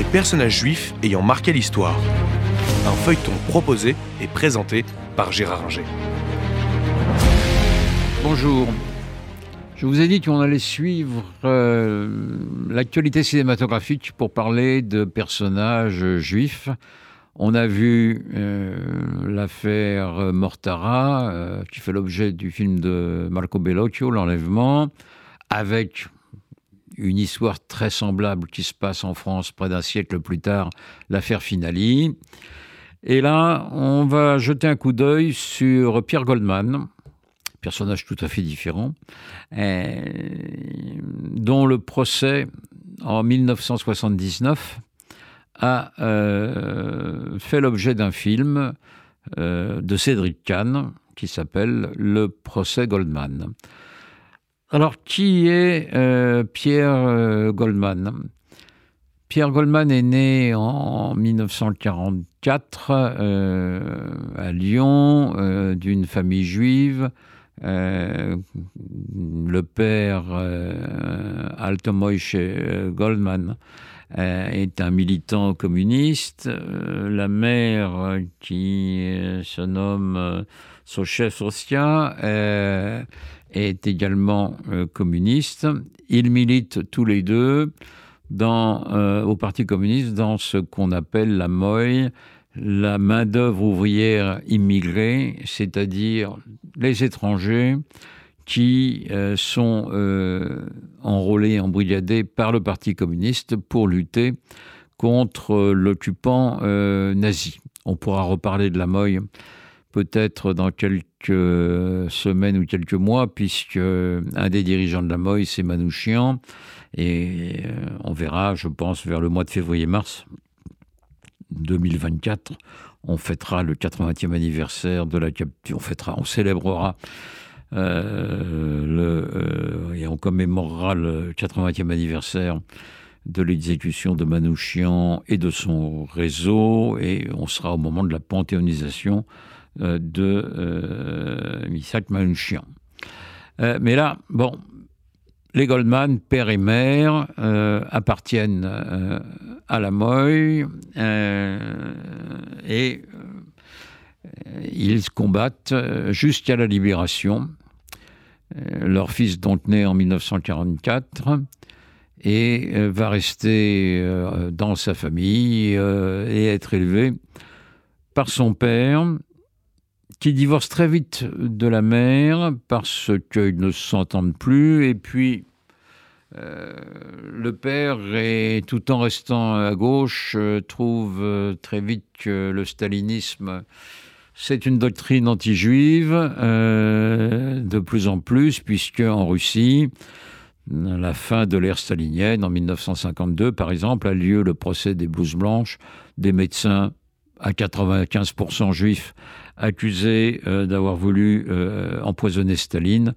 les personnages juifs ayant marqué l'histoire. Un feuilleton proposé et présenté par Gérard Inger. Bonjour. Je vous ai dit qu'on allait suivre euh, l'actualité cinématographique pour parler de personnages juifs. On a vu euh, l'affaire Mortara, euh, qui fait l'objet du film de Marco Bellocchio, L'Enlèvement, avec une histoire très semblable qui se passe en France près d'un siècle plus tard, l'affaire Finali. Et là, on va jeter un coup d'œil sur Pierre Goldman, personnage tout à fait différent, euh, dont le procès en 1979 a euh, fait l'objet d'un film euh, de Cédric Kahn qui s'appelle Le procès Goldman. Alors, qui est Pierre Goldman? Pierre Goldman est né en 1944 à Lyon d'une famille juive euh, le père euh, euh Goldman euh, est un militant communiste. la mère, qui se nomme Sochef Socia, est également communiste. Ils militent tous les deux au Parti communiste dans ce qu'on appelle la MOI, la main-d'œuvre ouvrière immigrée, c'est-à-dire les étrangers qui euh, sont euh, enrôlés, embrigadés par le Parti communiste pour lutter contre l'occupant euh, nazi. On pourra reparler de la Moye peut-être dans quelques semaines ou quelques mois, puisque un des dirigeants de la Moye, c'est Manouchian, et on verra, je pense, vers le mois de février-mars, 2024, on fêtera le 80e anniversaire de la capture, on fêtera, on célébrera euh, le, euh, et on commémorera le 80e anniversaire de l'exécution de Manouchian et de son réseau, et on sera au moment de la panthéonisation euh, de Misak Manouchian. mais là, bon, les Goldman, père et mère, euh, appartiennent euh, à la Moy euh, et ils combattent jusqu'à la libération. Leur fils, donc né en 1944, et va rester dans sa famille et être élevé par son père, qui divorce très vite de la mère parce qu'ils ne s'entendent plus. Et puis, euh, le père, et tout en restant à gauche, euh, trouve euh, très vite que le stalinisme, c'est une doctrine anti-juive, de plus en plus, puisque en Russie, la fin de l'ère stalinienne, en 1952 par exemple, a lieu le procès des blouses blanches, des médecins à 95% juifs accusés euh, d'avoir voulu euh, empoisonner Staline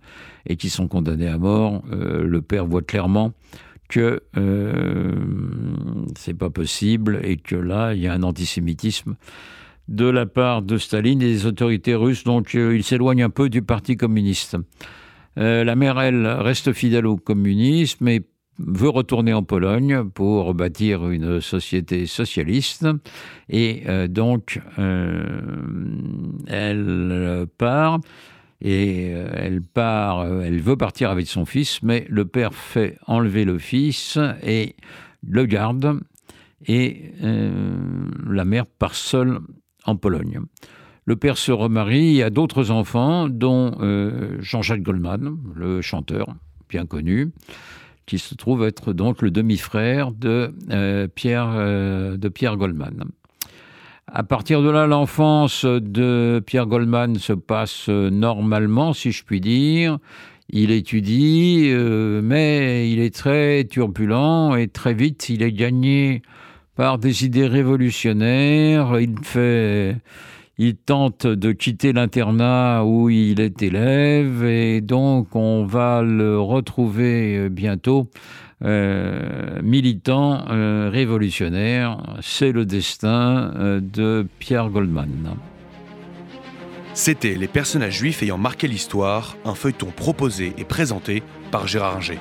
et qui sont condamnés à mort. Euh, le père voit clairement que c'est pas possible et que là, il y a un antisémitisme de la part de Staline et des autorités russes, donc il s'éloigne un peu du Parti communiste. la mère, elle, reste fidèle au communisme et veut retourner en Pologne pour bâtir une société socialiste. Et euh, donc euh, elle part et euh, elle part, elle veut partir avec son fils, mais le père fait enlever le fils et le garde. Et la mère part seule en Pologne. Le père se remarie, a d'autres enfants, dont Jean-Jacques Goldman, le chanteur bien connu qui se trouve être donc le demi-frère de, euh, Pierre, euh, de Pierre Goldman. À partir de là, l'enfance de Pierre Goldman se passe normalement, si je puis dire. Il étudie, euh, mais il est très turbulent et très vite, il est gagné par des idées révolutionnaires. Il fait il tente de quitter l'internat où il est élève et donc on va le retrouver euh, bientôt euh, militant euh, révolutionnaire. C'est le destin de Pierre Goldman. C'était Les personnages juifs ayant marqué l'histoire, un feuilleton proposé et présenté par Gérard Inger.